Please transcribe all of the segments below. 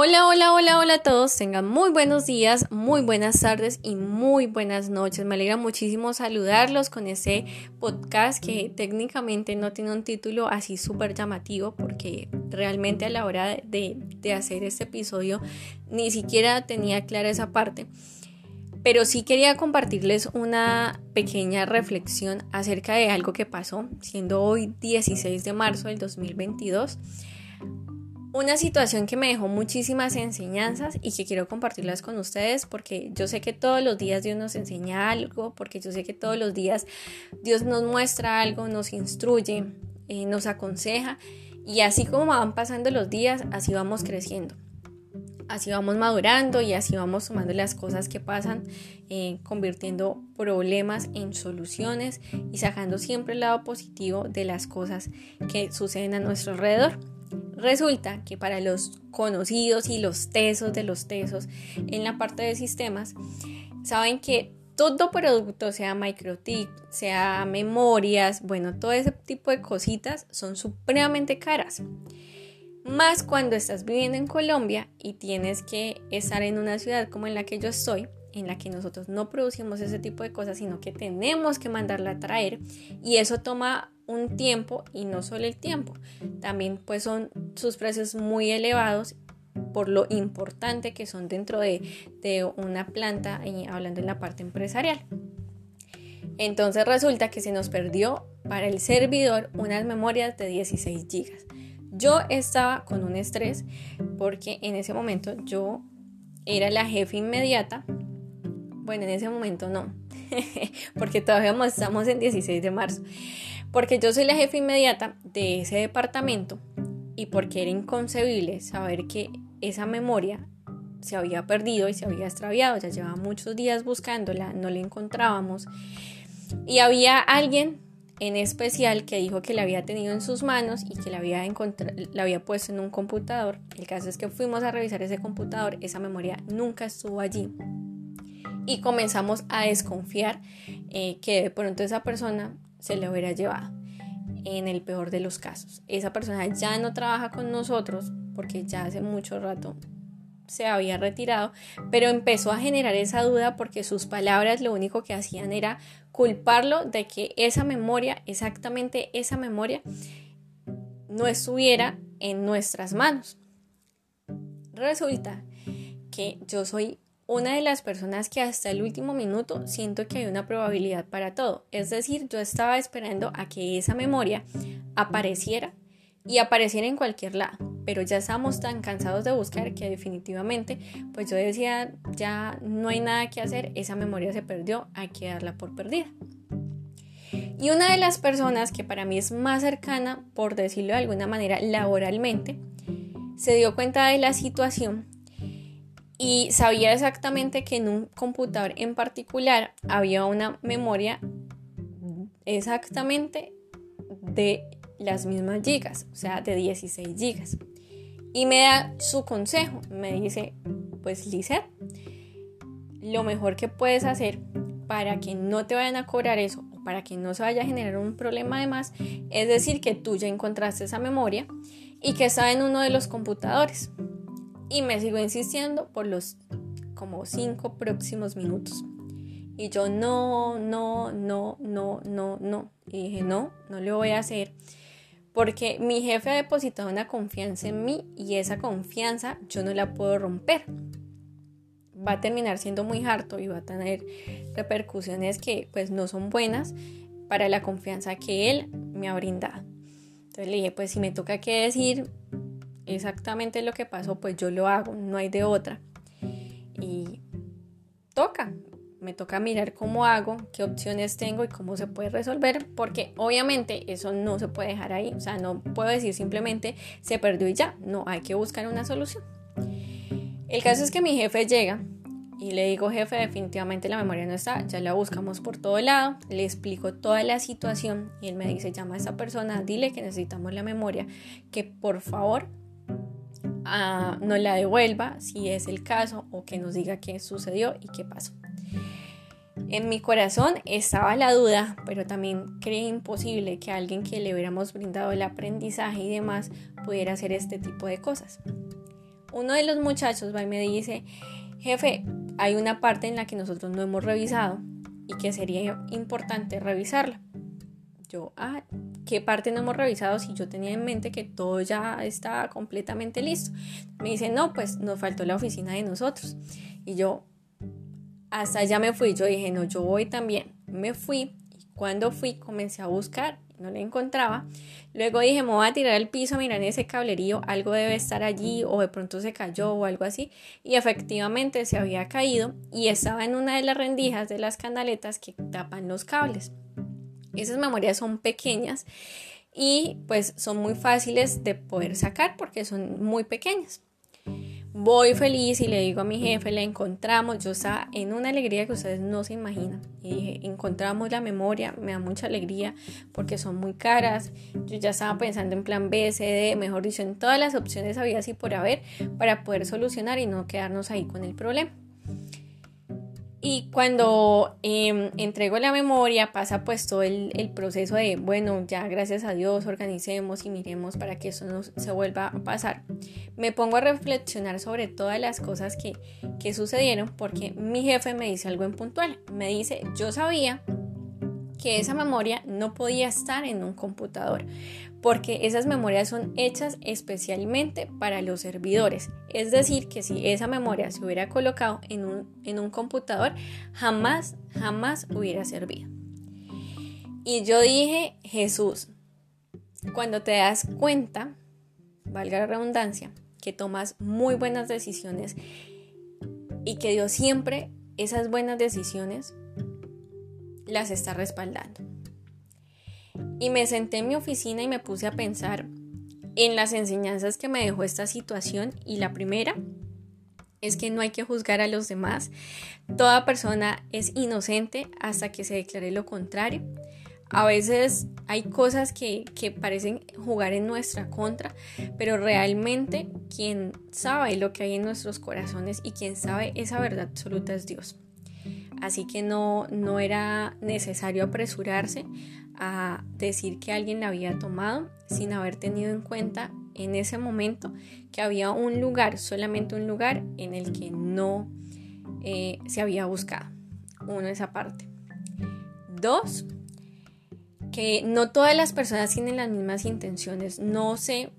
Hola, hola, hola, hola a todos. Tengan muy buenos días, muy buenas tardes y muy buenas noches. Me alegra muchísimo saludarlos con ese podcast que técnicamente no tiene un título así súper llamativo porque realmente a la hora de, de, hacer este episodio ni siquiera tenía clara esa parte. Pero sí quería compartirles una pequeña reflexión acerca de algo que pasó, siendo hoy 16 de marzo del 2022 una situación que me dejó muchísimas enseñanzas y que quiero compartirlas con ustedes porque yo sé que todos los días Dios nos enseña algo, porque yo sé que todos los días Dios nos muestra algo, nos instruye, eh, nos aconseja y así como van pasando los días, así vamos creciendo. Así vamos madurando y así vamos tomando las cosas que pasan, eh, convirtiendo problemas en soluciones y sacando siempre el lado positivo de las cosas que suceden a nuestro alrededor. Resulta que para los conocidos y los tesos de los tesos en la parte de sistemas, saben que todo producto, sea microtip, sea memorias, bueno, todo ese tipo de cositas son supremamente caras. Más cuando estás viviendo en Colombia y tienes que estar en una ciudad como en la que yo estoy, en la que nosotros no producimos ese tipo de cosas, sino que tenemos que mandarla a traer y eso toma un tiempo y no solo el tiempo, también pues son sus precios muy elevados por lo importante que son dentro de, una planta, hablando en la parte empresarial. Entonces resulta que se nos perdió para el servidor unas memorias de 16 gigas. Yo estaba con un estrés porque en ese momento yo era la jefa inmediata. Bueno, en ese momento no, porque todavía estamos en 16 de marzo. Porque yo soy la jefa inmediata de ese departamento y porque era inconcebible saber que esa memoria se había perdido y se había extraviado, ya llevaba muchos días buscándola, no la encontrábamos. Y había alguien en especial que dijo que la había tenido en sus manos y que la había, la había puesto en un computador. El caso es que fuimos a revisar ese computador, esa memoria nunca estuvo allí y comenzamos a desconfiar eh, que de pronto esa persona se le hubiera llevado en el peor de los casos. Esa persona ya no trabaja con nosotros porque ya hace mucho rato se había retirado, pero empezó a generar esa duda porque sus palabras lo único que hacían era culparlo de que esa memoria, exactamente esa memoria, no estuviera en nuestras manos. Resulta que yo soy una de las personas que hasta el último minuto siento que hay una probabilidad para todo. Es decir, yo estaba esperando a que esa memoria apareciera y apareciera en cualquier lado. Pero ya estamos tan cansados de buscar que definitivamente, pues yo decía, ya no hay nada que hacer, esa memoria se perdió, hay que darla por perdida. Y una de las personas que para mí es más cercana, por decirlo de alguna manera, laboralmente, se dio cuenta de la situación y sabía exactamente que en un computador en particular había una memoria exactamente de las mismas gigas, o sea, de 16 gigas. Y me da su consejo, me dice, pues Lizeth, lo mejor que puedes hacer para que no te vayan a cobrar eso o para que no se vaya a generar un problema de más, es decir, que tú ya encontraste esa memoria y que está en uno de los computadores. Y me sigo insistiendo por los como cinco próximos minutos. Y yo no, no, no, no, no, no. Y dije, no, no lo voy a hacer. Porque mi jefe ha depositado una confianza en mí y esa confianza yo no la puedo romper. Va a terminar siendo muy harto y va a tener repercusiones que pues no son buenas para la confianza que él me ha brindado. Entonces le dije, pues si me toca que decir, exactamente lo que pasó, pues yo lo hago, no hay de otra. Y toca, me toca mirar cómo hago, qué opciones tengo y cómo se puede resolver, porque obviamente eso no se puede dejar ahí, o sea, no puedo decir simplemente se perdió y ya, no, hay que buscar una solución. El caso es que mi jefe llega y le digo, jefe, definitivamente la memoria no está, ya la buscamos por todo lado, le explico toda la situación y él me dice, llama a esa persona, dile que necesitamos la memoria, que por favor no la devuelva si es el caso o que nos diga qué sucedió y qué pasó. En mi corazón estaba la duda, pero también creí imposible que alguien que le hubiéramos brindado el aprendizaje y demás pudiera hacer este tipo de cosas. uno de los muchachos va y me dice, jefe, hay una parte en la que nosotros no hemos revisado y que sería importante revisarla. Yo, ah, ¿qué parte no hemos revisado si yo tenía en mente que todo ya está completamente listo? Me dice, no, pues nos faltó la oficina de nosotros. Y yo, hasta allá me fui. Yo dije, no, yo voy también. Me fui y cuando fui comencé a buscar, no le encontraba. Luego dije, me voy a tirar al piso, mirar ese cablerío, algo debe estar allí o de pronto se cayó o algo así. Y efectivamente se había caído y estaba en una de las rendijas de las canaletas que tapan los cables. Esas memorias son pequeñas y pues son muy fáciles de poder sacar porque son muy pequeñas. Voy feliz y le digo a mi jefe, la encontramos, yo estaba en una alegría que ustedes no se imaginan. Y dije, encontramos la memoria, me da mucha alegría porque son muy caras. Yo ya estaba pensando en plan B, C, D, mejor dicho, en todas las opciones había así por haber para poder solucionar y no quedarnos ahí con el problema. Y cuando em, entrego la memoria pasa pues todo el, proceso de, bueno, ya gracias a Dios organicemos y miremos para que eso no se vuelva a pasar. Me pongo a reflexionar sobre todas las cosas que, que sucedieron porque mi jefe me dice algo en puntual. Me dice, yo sabía que esa memoria no podía estar en un computador, porque esas memorias son hechas especialmente para los servidores. Es decir, que si esa memoria se hubiera colocado en un, en un computador, jamás, jamás hubiera servido. Y yo dije, Jesús, cuando te das cuenta, valga la redundancia, que tomas muy buenas decisiones y que Dios siempre esas buenas decisiones las está respaldando. Y me senté en mi oficina y me puse a pensar en las enseñanzas que me dejó esta situación y la primera es que no hay que juzgar a los demás. Toda persona es inocente hasta que se declare lo contrario. A veces hay cosas que, que, parecen jugar en nuestra contra, pero realmente quien sabe lo que hay en nuestros corazones y quien sabe esa verdad absoluta es Dios así que no, no era necesario apresurarse a decir que alguien la había tomado sin haber tenido en cuenta en ese momento que había un lugar, solamente un lugar en el que no eh, se había buscado. Uno, esa parte. Dos, que no todas las personas tienen las mismas intenciones. No sé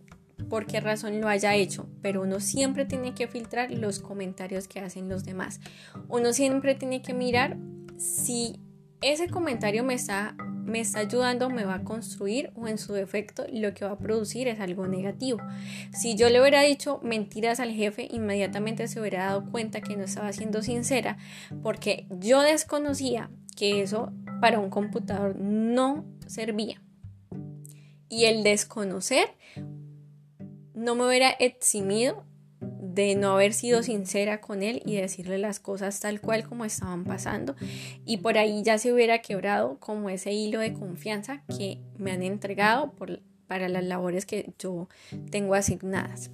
por qué razón lo haya hecho, pero uno siempre tiene que filtrar los comentarios que hacen los demás. Uno siempre tiene que mirar si ese comentario me está, me está ayudando, me va a construir o en su defecto lo que va a producir es algo negativo. Si yo le hubiera dicho mentiras al jefe, inmediatamente se hubiera dado cuenta que no estaba siendo sincera porque yo desconocía que eso para un computador no servía. Y el desconocer no me hubiera eximido de no haber sido sincera con él y decirle las cosas tal cual como estaban pasando. Y por ahí ya se hubiera quebrado como ese hilo de confianza que me han entregado para las labores que yo tengo asignadas.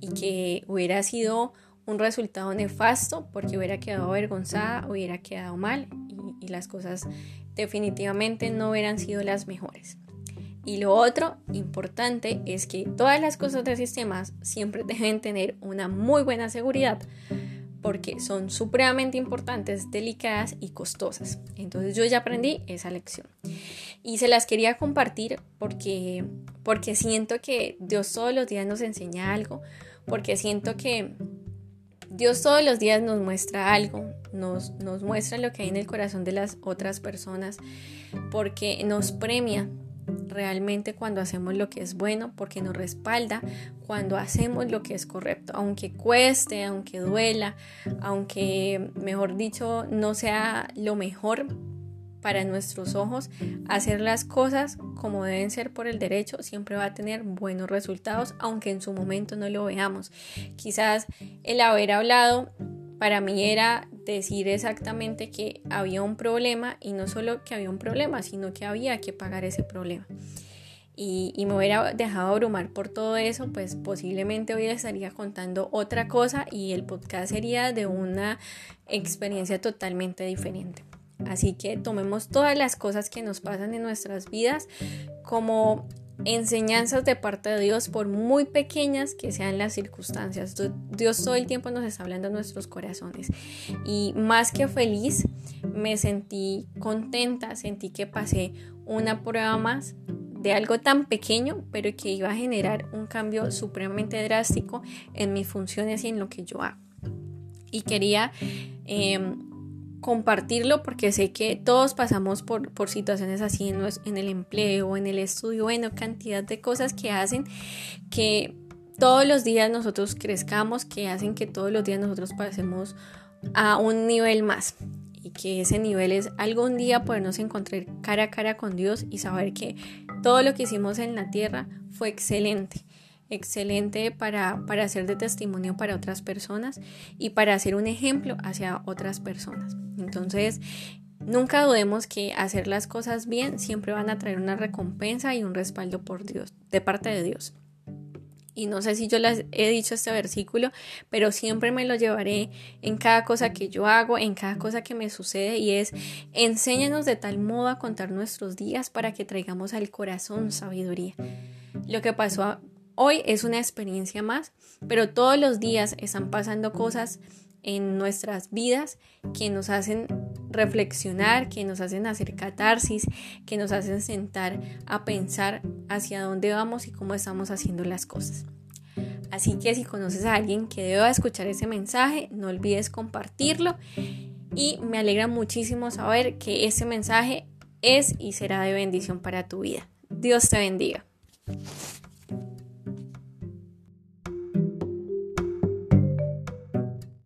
Y que hubiera sido un resultado nefasto porque hubiera quedado avergonzada, hubiera quedado mal y las cosas definitivamente no hubieran sido las mejores. Y lo otro importante es que todas las cosas de sistemas siempre deben tener una muy buena seguridad porque son supremamente importantes, delicadas y costosas. Entonces yo ya aprendí esa lección. Y se las quería compartir porque, porque siento que Dios todos los días nos enseña algo, porque siento que Dios todos los días nos muestra algo, nos, nos muestra lo que hay en el corazón de las otras personas, porque nos premia realmente cuando hacemos lo que es bueno porque nos respalda cuando hacemos lo que es correcto, aunque cueste, aunque duela, aunque mejor dicho no sea lo mejor para nuestros ojos, hacer las cosas como deben ser por el derecho siempre va a tener buenos resultados, aunque en su momento no lo veamos. Quizás el haber hablado para mí era decir exactamente que había un problema y no solo que había un problema, sino que había que pagar ese problema. Y, me hubiera dejado abrumar por todo eso, pues posiblemente hoy estaría contando otra cosa y el podcast sería de una experiencia totalmente diferente. Así que tomemos todas las cosas que nos pasan en nuestras vidas como enseñanzas de parte de Dios, por muy pequeñas que sean las circunstancias. Dios todo el tiempo nos está hablando en nuestros corazones. Y más que feliz, me sentí contenta, sentí que pasé una prueba más de algo tan pequeño, pero que iba a generar un cambio supremamente drástico en mis funciones y en lo que yo hago. Y quería... Em, compartirlo porque sé que todos pasamos por, por situaciones así en, en, el empleo, en el estudio, bueno, cantidad de cosas que hacen que todos los días nosotros crezcamos, que hacen que todos los días nosotros pasemos a un nivel más y que ese nivel es algún día podernos encontrar cara a cara con Dios y saber que todo lo que hicimos en la tierra fue excelente excelente para, para ser de testimonio para otras personas y para ser un ejemplo hacia otras personas. Entonces, nunca dudemos que hacer las cosas bien siempre van a traer una recompensa y un respaldo por Dios, de parte de Dios. Y no sé si yo les he dicho este versículo, pero siempre me lo llevaré en cada cosa que yo hago, en cada cosa que me sucede, y es, enséñanos de tal modo a contar nuestros días para que traigamos al corazón sabiduría. Lo que pasó Hoy es una experiencia más, pero todos los días están pasando cosas en nuestras vidas que nos hacen reflexionar, que nos hacen hacer catarsis, que nos hacen sentar a pensar hacia dónde vamos y cómo estamos haciendo las cosas. Así que si conoces a alguien que deba escuchar ese mensaje, no olvides compartirlo y me alegra muchísimo saber que ese mensaje es y será de bendición para tu vida. Dios te bendiga.